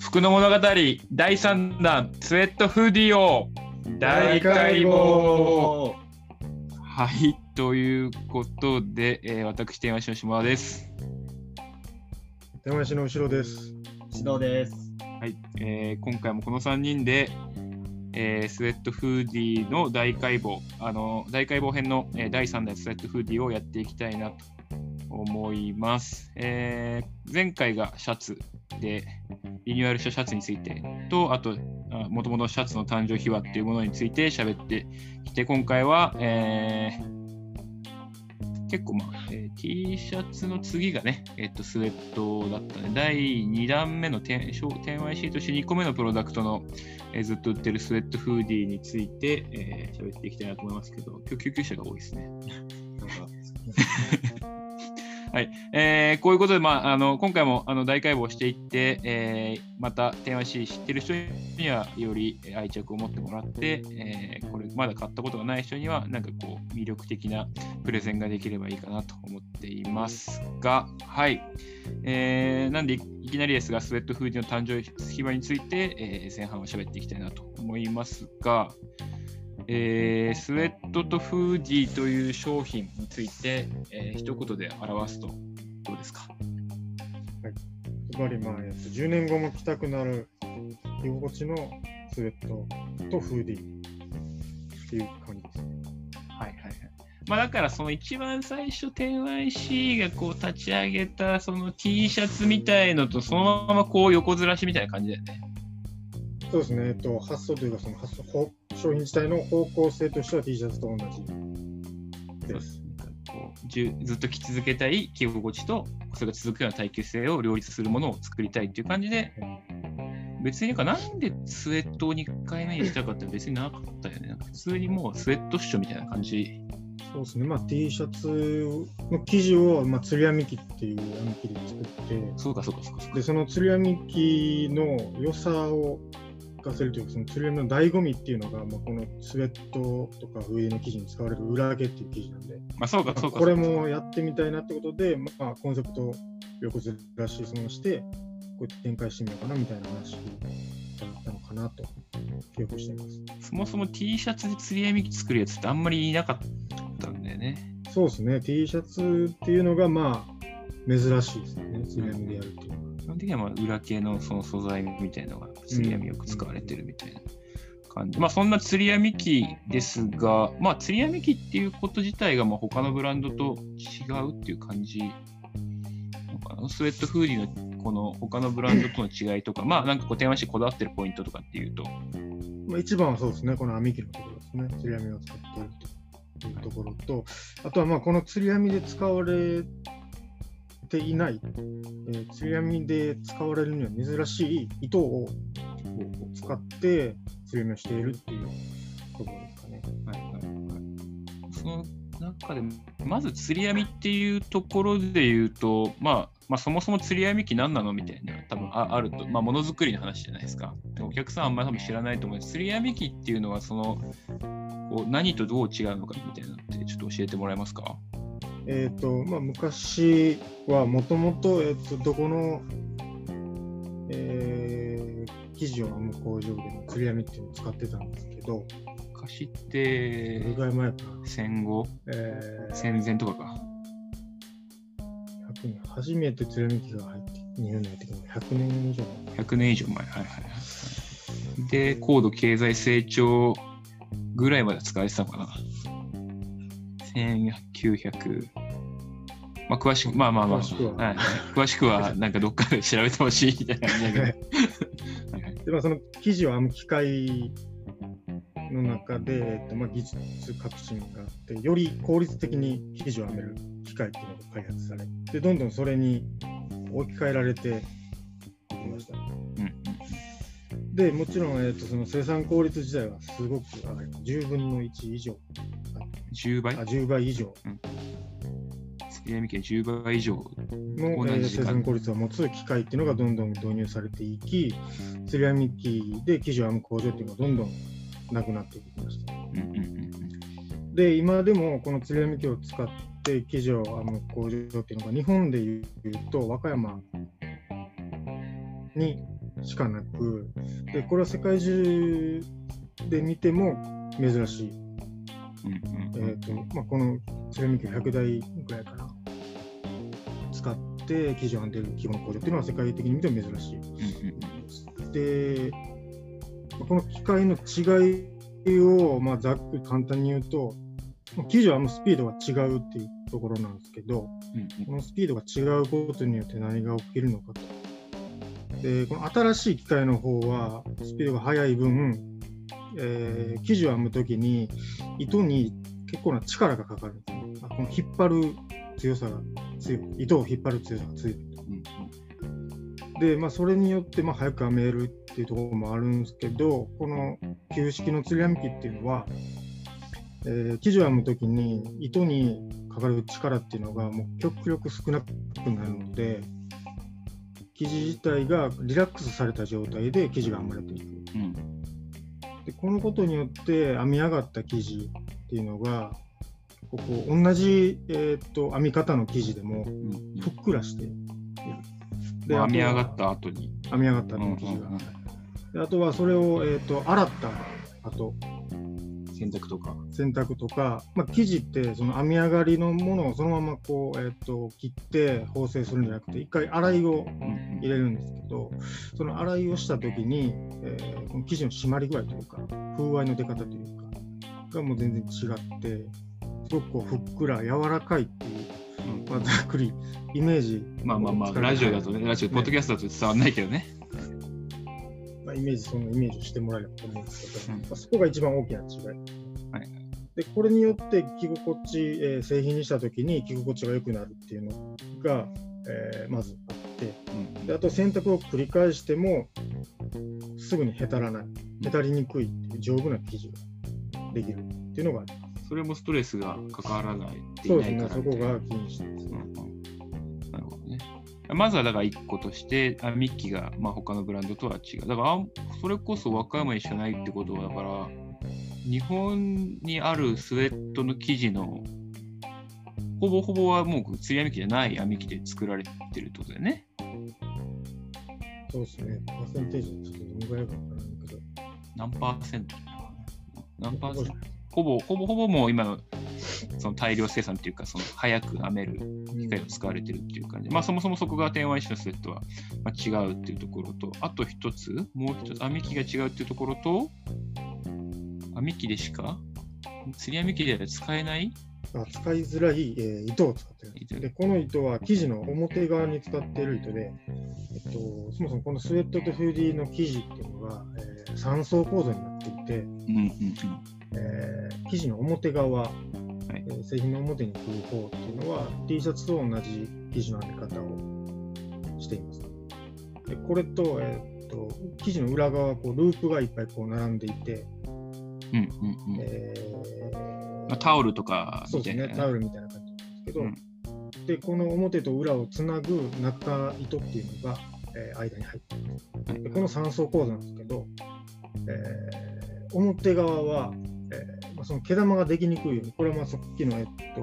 服の物語第3弾スウェットフーディーを大解剖。はいということで、えー、私天橋の島田です。天橋の後ろです指導です。はい、えー、今回もこの3人で、えー、スウェットフーディーの大解剖あの大解剖編の、えー、第3弾スウェットフーディーをやっていきたいなと思います、えー、前回がシャツでリニューアルしたシャツについてと、あと、もともとシャツの誕生秘話っていうものについて喋ってきて、今回は、えー、結構まあ、えー、T シャツの次がね、えっ、と、スウェットだったね。第2弾目の天 YC として2個目のプロダクトの、えー、ずっと売ってるスウェットフーディーについて、えー、喋っていきたいなと思いますけど、今日救急車が多いですね。はい、えー、こういうことで、まあ、あの今回もあの大解剖していって、えー、また天話し知ってる人にはより愛着を持ってもらって、えー、これまだ買ったことがない人にはなんかこう魅力的なプレゼンができればいいかなと思っていますが、はい、えー、なんでいきなりですがスウェットフーディの誕生秘話について、えー、前半は喋っていきたいなと思いますが、えー、スウェットとフーディーという商品について、えー、一言で表すとどうですか？はい。つまり、まあ、えっと、10年後も着たくなる着心地のスウェットとフーディーっていう感じですね。はいはいはい。まあ、だからその一番最初 10YC がこう立ち上げたその T シャツみたいのとそのままこう横ずらしみたいな感じだよね。そうですね、えっと、発想というかその発想商品自体の方向性としては T シャツと同じです。ずっと着続けたい着心地とそれが続くような耐久性を両立するものを作りたいっていう感じで、別になんでスウェットを2回目にしたかって別になかったよね。普通にもうスウェットっしょみたいな感じ。そうですね、まあ、T シャツの生地を、まあ、釣り編み機っていう編み機で作って、そうかそうかそうかでその釣り編み機の良さをかせるというか、その釣りの醍醐味っていうのが、まあ、このスウェットとか上の生地に使われる裏揚げっていう生地なんで、まあ、そうかそうかこれもやってみたいなってことで、まあ、コンセプト横ずらしそのして、こうやって展開してみようかなみたいな話だったのかなと記憶しています。そもそも T シャツで釣り編み作るやつってあんまりいなかったんだよね。そうですね、T シャツっていうのがまあ珍しいですね、釣り編みでやるっていうのは。基本的にはまあ裏系のその素材みたいなのが釣り網よく使われてるみたいな感じ。まあそんな釣り網機ですが、まあ釣り網機っていうこと自体がまあ他のブランドと違うっていう感じスウェットフーディーのこの他のブランドとの違いとか、まあなんかこう電話してこだわってるポイントとかっていうと。まあ一番はそうですね、この網機のところですね。釣り網を使っているというところと、あとはまあこの釣り網で使われていない、えー、釣り網で使われるには珍しい糸を使って釣り網をしているっていうところですかね。はいはいはい、その中でまず釣り網っていうところで言うと、まあ、まあ、そもそも釣り網機何なのみたいな多分ああると、まあ、ものづくりの話じゃないですか。お客さんあんまり多分知らないと思う釣り網機っていうのはそのこう何とどう違うのかみたいなのってちょっと教えてもらえますか？えーとまあ、昔はもともとどこの、えー、生地を編む工場でも釣り網っていうのを使ってたんですけど昔ってどれぐらい前か。戦後、えー、戦前とかか。100年初めて釣り網機が入って日本に入ってきたの100年以上前。100年以上前。はいはいはい。で高度経済成長ぐらいまで使われてたのかな1900、まあ、詳しく、まあまあまあ、詳しくは、はい、詳しくはなんかどっかで調べてほしいみたいな感じだけど。でまあ、その記事を編む機械の中で、えっとまあ、技術革新があって、より効率的に生地を編める機械っていうのが開発されて、どんどんそれに置き換えられていきました。うん、でもちろん、えーと、その生産効率自体はすごく上がります。10分の1以上10倍あ ?10 倍以上、うん、釣り網機が10倍以上の、えー、生産効率を持つ機械っていうのがどんどん導入されていき、釣り網機で生地を編む工場っていうのがどんどんなくなっていきました。うんうんうん、で、今でもこの釣り網機を使って生地を編む工場っていうのが日本でいうと和歌山にしかなく、でこれは世界中で見ても珍しい。えーとまあ、このセラミック100台ぐらいかな、使って生地を編んでる基本工場っていうのは世界的に見ても珍しい。で、この機械の違いを、まあ、ざっくり簡単に言うと、生地を編むスピードが違うっていうところなんですけど、このスピードが違うことによって何が起きるのかと。でこの新しい機械の方はスピードが速い分、えー、生地を編むときに糸に結構な力がかかるんですね。この引っ張る強さが強い、糸を引っ張る強さが強い。で、まあ、それによってまあ早く編めるっていうところもあるんですけど、この旧式の釣り編み機っていうのは、えー、生地を編むときに糸にかかる力っていうのがもう極力少なくなるので、生地自体がリラックスされた状態で生地が編まれていく。うん、でこのことによって編み上がった生地っていうのがここ同じ、えーと、編み方の生地でもふっくらしている。で編み上がった後に。編み上がった後の生地が。であとはそれを、えーと、洗った後洗濯とか。洗濯とか、まあ、生地ってその編み上がりのものをそのままこう、えーと、切って縫製するんじゃなくて一回洗いを入れるんですけど、その洗いをした時に、えー、この生地の締まり具合というか風合いの出方というかがもう全然違ってすごくこうふっくら柔らかいっていう。まあ、ざっくりイメージまあまあまあラジオだとねラジオ、ポッドキャストだと伝わらないけどね。まあ、イメージ、そのイメージをしてもらえればと思うんですけど、うん、まあ、そこが一番大きな違い。はい、でこれによって着心地、えー、製品にしたときに着心地が良くなるっていうのが、えー、まずあって、うん、であと洗濯を繰り返してもすぐにへたらない、へたりにくいっていう丈夫な生地ができるっていうのがあります。それもストレスがかからないそうですね、そこが気にしてですね。うんまずはだから1個として、あミッキーがまあ他のブランドとは違う。だからそれこそ和歌山にしかないってことは、だから日本にあるスウェットの生地のほぼほぼはもう釣り編み機じゃない編み機で作られてるってことだよね。そうですね。パーセンテージちょっとどのぐらいかわからないけど。何パーセント何パーセントほぼほぼほぼもう今その大量生産っていうか、その早く編める機械が使われてるっていう感じ。で、まあ、そもそもそこが天和石のスウェットはま違うっていうところと、あと一つ、もう一つ、編み機が違うっていうところと、編み機でしか、釣り編み機では使えない使いづらい、えー、糸を使ってる。でこの糸は生地の表側に使っている糸で、えっと、そもそもこのスウェットとフーディーの生地っていうのが、えー、3層構造になっていて、うんうんうん。えー、生地の表側はい。えー、製品の表に来る方っていうのは T シャツと同じ生地の編み方をしています。でこれと,、えー、っと生地の裏側こうループがいっぱいこう並んでいて、タオルとかそうですね、タオルみたいな感じなんですけど、うん、でこの表と裏をつなぐ中糸っていうのが、えー、間に入っています。でこの3層構造なんですけど、えー、表側はその毛玉ができにくいように、これはまあさっきの、えっと、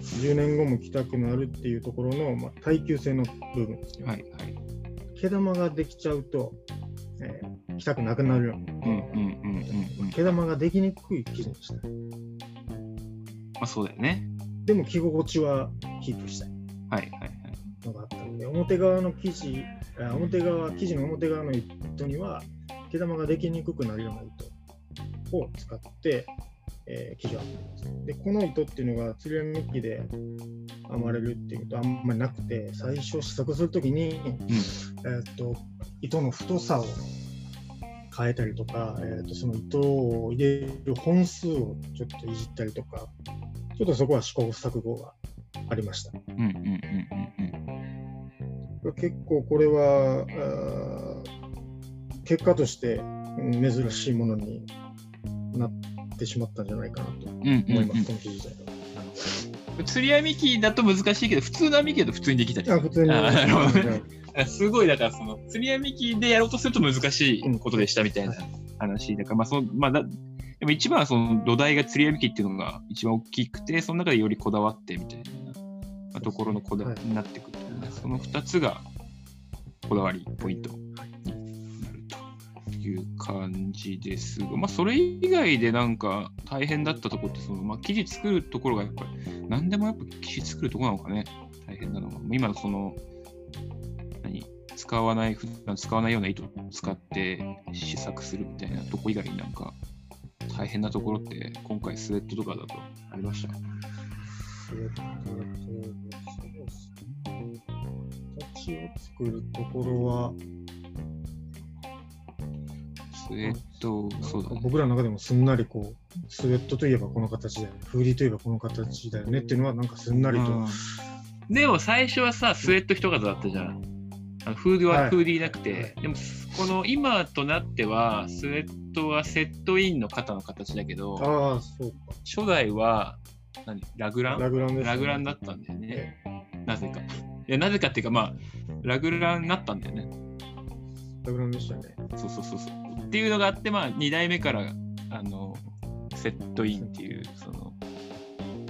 10年後も着たくなるっていうところの、まあ、耐久性の部分ですね。はいはい、毛玉ができちゃうと、えー、着たくなくなるように、毛玉ができにくい生地にしたい。まあそうだよね。でも着心地はキープしたい。はいはいはい。のがあったので、表側の生地、表側、生地の表側の糸には毛玉ができにくくなるような糸を使って、えー、生地を編んでます。で、この糸っていうのが釣り編み機で編まれるっていうことはあんまりなくて、最初試作するときに、うん、えー、っと、糸の太さを変えたりとか、えー、とその糸を入れる本数をちょっといじったりとか、ちょっとそこは試行錯誤がありました。結構これは結果として珍しいものにてしまったんじゃないかなと思います、この記事自体は。釣り網機だと難しいけど、普通の網機だと普通にできたりする。あ普通に。あ すごい、だからその、釣り網機でやろうとすると難しいことでしたみたいな話。だから、まあ、その、まあだ、でも一番はその土台が釣り網機っていうのが一番大きくて、その中でよりこだわってみたいな、まあ、ところのこだわりになってくる、ねその2つがこだわりポイントいう感じですが、まあ、それ以外でなんか大変だったところってその、まあ、記事作るところがやっぱり何でもやっぱ記事作るところなのかね。大変なのは今のその何？使わない普段使わないような糸を使って試作するみたいなとこ以外になんか大変なところって今回スウェットとかだとありました。スウェット、そうですね。形を作るところは、スウェット、そうだね。僕らの中でもすんなりこう、スウェットといえばこの形だよね、フーディーといえばこの形だよねっていうのは、なんかすんなりと、うんでも最初はさ、スウェット一方だったじゃん。あのフーディははいフーディーなくて、はいでもこの今となっては、スウェットはセットインの肩の形だけど、ああ、そう初代は何ラグラか、ン？ラグランね。ラグランだったんだよね。なぜか。いや、なぜかっていうか、まあ、ラグランになったんだよね。ラグランでしたね。そうそうそうそう。っていうのがあって、まあ、2代目からあのセットインっていうその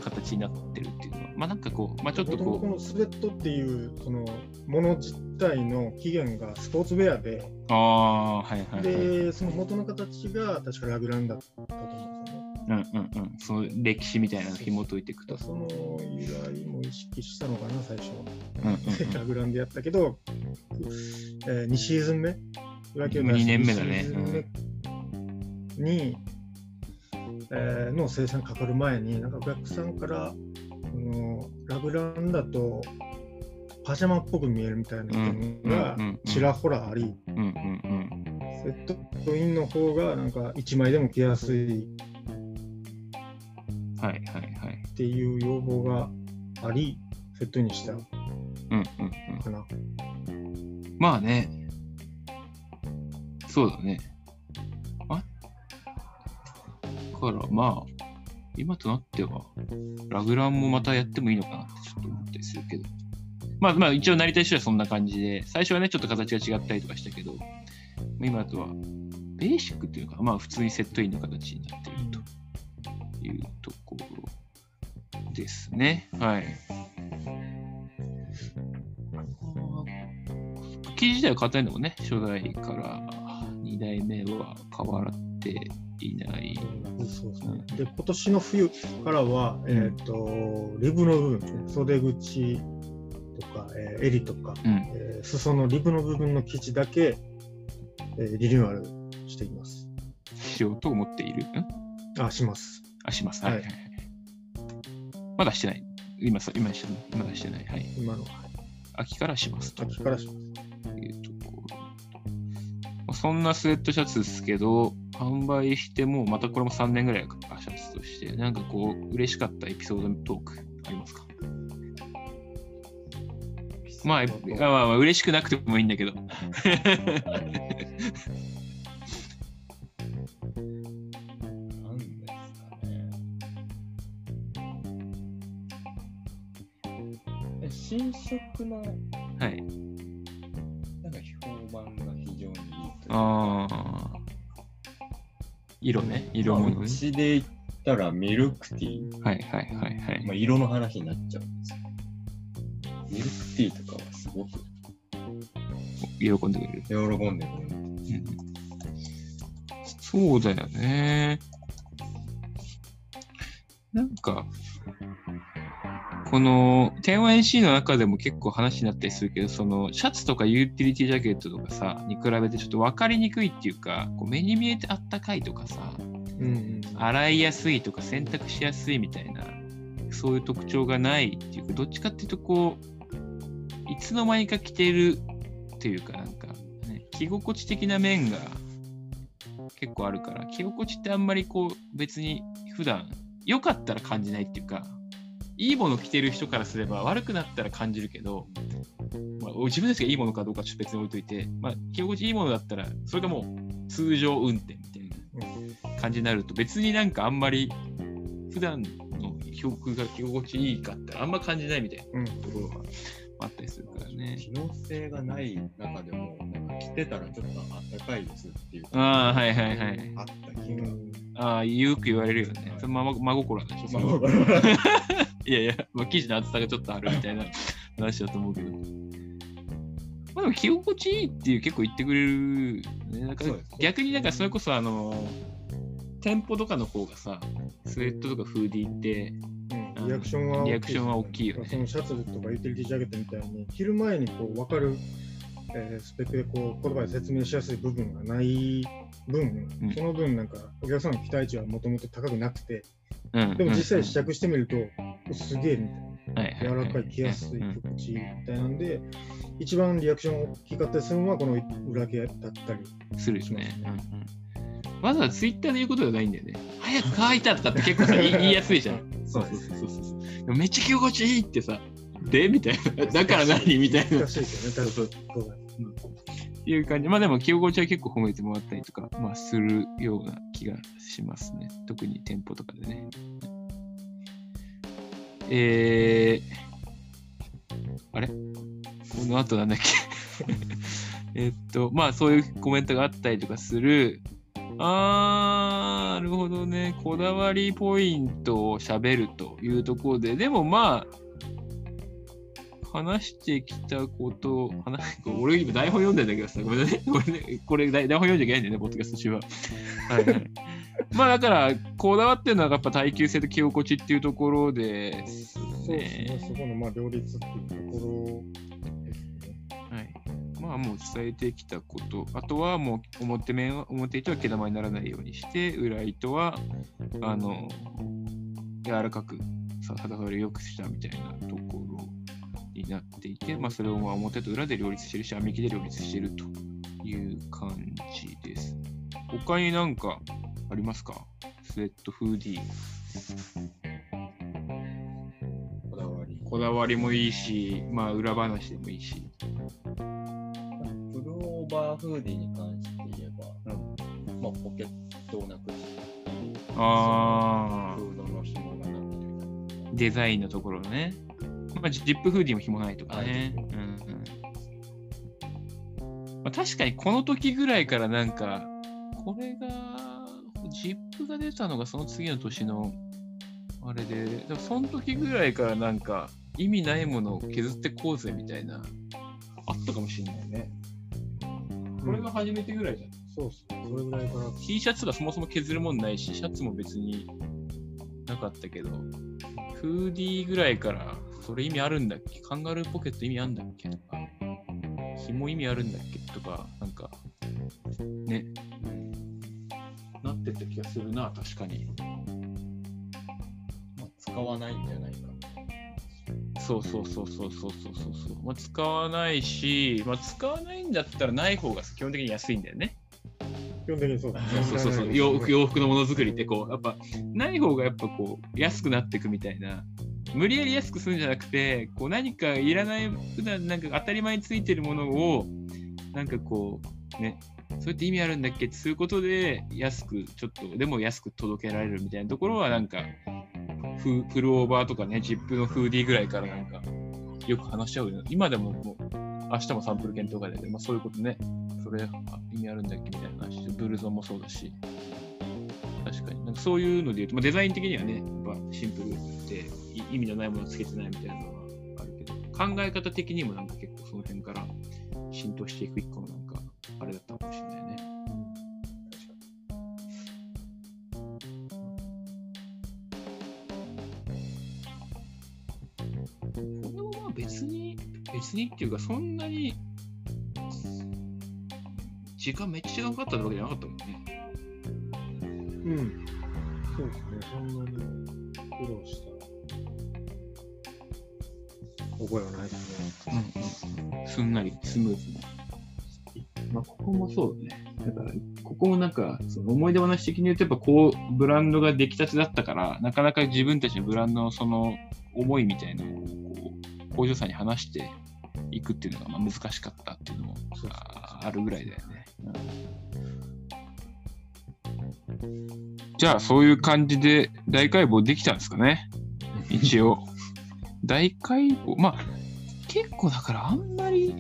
形になってるっていうのは、まあなんかこう、まあちょっと元々ここのスウェットっていうそのもの自体の起源がスポーツウェアで、あ、はいはいはい。で、その元の形が確かラグランだったと思うんですよね。うんうんうん。その歴史みたいなのを紐解いていくと。その由来も意識したのかな、最初は。うんうんうん ラグランでやったけど、えー、2シーズン目、野球二年目だね2に、えーの生産かかる前に、なんかお客さんから、あのラグランだとパジャマっぽく見えるみたいな意見がうんうんうんちらほらあり、うんうんうん。セットインの方がなんか1枚でも着やすいはいはいはい。っていう要望があり、セットインにしたうんうんうん。かな。まあね。そうだね。あ？からまあ、今となっては、ラグランもまたやってもいいのかなってちょっと思ったりするけど。まあまあ一応成り立ちとしてはそんな感じで、最初はね、ちょっと形が違ったりとかしたけど、今とはベーシックっていうか、まあ普通にセットインの形になっているというところですね。はい。記事自体は硬いのもね、初代から代目は変わっていない。そうですね。で、今年の冬からは、えっ、と、リブの部分袖口とか、えー襟とか、うん。えー裾のリブの部分の生地だけ、えーリニューアルしています。しようと思っている？ん？あ、します。あ、します。はいはい。まだしてない。今さ、今してない。まだしてない。はい。今の、はい秋からしますと秋からします。そんなスウェットシャツですけど、販売してもうまたこれも3年ぐらいか、シャツとして、なんかこう、嬉しかったエピソードトークありますか？まあ、まあまあまあ、嬉しくなくてもいいんだけど。なんですかね。え新色のはい。ああ。色ね。色まあ物ね。うちで言ったらミルクティー、はいはいはいはい。まあ、色の話になっちゃうんですよ。ミルクティーとかはすごく喜んでくれる。喜んでくれる。うんそうだよね。なんか、この 10YC の中でも結構話になったりするけど、そのシャツとかユーティリティジャケットとかさ、に比べてちょっと分かりにくいっていうか、こう目に見えてあったかいとかさ、うんうん。洗いやすいとか洗濯しやすいみたいな、そういう特徴がないっていうか、どっちかっていうとこう、いつの間にか着てるっていうか、なんか、ね、着心地的な面が結構あるから、着心地ってあんまりこう、別に普段良かったら感じないっていうか、いいもの着てる人からすれば悪くなったら感じるけど、まあ、自分たちがいいものかどうかちょっと別に置いといて、まあ、着心地いいものだったら、それがもう通常運転みたいなうん感じになると別になんかあんまり普段の記憶が着心地いいかってあんま感じないみたいうんなところがあったりするからね。機能性がない中でも、なんか着てたらちょっとあったかいですっていう。ああ、はいはいはい。あった気が。うんああ、よく言われるよね。はいそれ真真心なんでしょ、それはまいやいや、まあ、生地の厚さがちょっとあるみたいな 話だと思うけど。まあでも着心地いいっていう結構言ってくれる、ね。なんか逆になんかそれこそあの、店舗とかの方がさ、スウェットとかフーディーって、うん。リアクションは大きいリアクションは大きいよね。そのシャツとかユーティリティジャケットみたいに、着る前にこう分かる、えースペックでこう言葉で説明しやすい部分がない分、うん。その分なんかお客さんの期待値はもともと高くなくて、うん、でも実際試し着してみると、おすげえみたいな。はい柔らかい、着やすい、うん心地いいみたいなんで、一番リアクション大きかったりするのは、この裏毛だったり。するよね。しうんますねうん、わざわざツイッターで言うことじゃないんだよね。早く乾いたとかって結構さ言いやすいじゃん。そうそうそうそうめっちゃ着心地いいってさ、でみたいな。だから何みたいな。難しいですよね、そう確かに。いう感じ。まあでも着心地は結構褒めてもらったりとか、まあするような気がしますね。特に店舗とかでね。えー、あれ？この後なんだっけ？えっと、まあそういうコメントがあったりとかする。あー、なるほどね。こだわりポイントを喋るというところで、でもまあ、話してきたこと、話俺今台本読んでんだけどさ、ごめんね。これね、これ台台本読んじゃいけないんだよね、ポッドキャスト中は。はいはい。まあだから、こだわってるのはやっぱ耐久性と着心地っていうところですそうですね、ね。そこのまあ両立っていうところですね。はい。まあもう伝えてきたこと、あとはもう表面は、表糸は毛玉にならないようにして、裏糸は、あの、柔らかく、さ肌触りを良くしたみたいなところになっていて、まあそれをまあ表と裏で両立してるし、編み木で両立してるという感じです。他になんかありますか？スウェットフーディー。こだわり。こだわりもいいし、まあ裏話でもいいし。プルオーバーフーディーに関して言えば、まあ、ポケットをなくして、あフードの紐がなくて、デザインのところね。まあ、ジップフーディーも紐ないとかね。はいうんうんまあ、確かにこの時ぐらいからなんか、これが、ジップが出たのがその次の年のあれで、でもその時ぐらいからなんか、意味ないものを削ってこうぜみたいな、あったかもしれないね。これが初めてぐらいじゃん。そうですね、それぐらいから。T シャツがそもそも削るもんないし、シャツも別になかったけど、フーディーぐらいから、それ意味あるんだっけ？カンガルーポケット意味あるんだっけ？とか、紐意味あるんだっけ？とか、なんか、ね、なってた気がするな、確かに。まあ、使わないんじゃないか。そうそうそうそうそうそうそうそう。まあ、使わないし、まあ、使わないんだったらない方が基本的に安いんだよね。基本的にそうですね。そうそうそう洋服洋服のものづくりってこうやっぱない方がやっぱこう安くなっていくみたいな無理やり安くするんじゃなくてこう何かいらない普段なんか当たり前についてるものをなんかこうねそれって意味あるんだっけってすることで安くちょっとでも安く届けられるみたいなところはなんかフフルオーバーとかねジップのフーディーぐらいからなんかよく話し合うよ今でももう明日もサンプル検討会だけど、まあ、そういうことね。それ意味あるんだっけみたいな話。ブルゾンもそうだし。確かに。なんかそういうので言うと、まあ、デザイン的にはねやっぱシンプルで。意味のないものをつけてないみたいなのはあるけど考え方的にもなんか結構その辺から浸透していく一個のなんかあれだったかもしれないね。これもまあ別に、別にっていうか、そんなに時間めっちゃかかったわけじゃなかったもんね。うん。そうですね、そんなに苦労した覚えはないですね。うん。すん。なり、スムーズに。まあ、ここもそうだね。だから、ここもなん。か、その思い出話的に言うと、やっぱこう、ブランドが出来たてだったから、なかなか自分たちのブランドのその思いみたいなのを、こう、工場さん。に話していくっていうのがまあ難しかったっていうのもああるぐらいだよね。じゃあ、そういう感じで大解剖できたん。ですかね。一応。大解剖、まあ、結構だからあんまり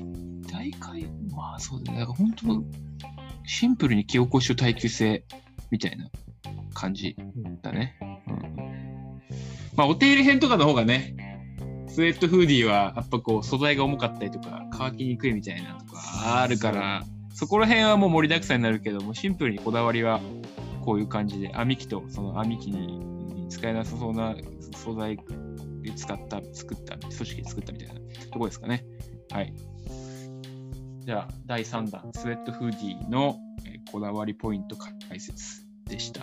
大解剖、まあそうだね。だから本当、シンプルに気起こしと耐久性みたいな感じだね。うん、まあ、お手入れ編とかの方がね、スウェットフーディーはやっぱこう素材が重かったりとか乾きにくいみたいなとかあるからそこら辺はもう盛りだくさんになるけどもシンプルにこだわりはこういう感じで編み機とその編み機に使えなさそうな素材で使った作った組織で作ったみたいなところですかねはいじゃあ第3弾スウェットフーディーのえこだわりポイント解説でした。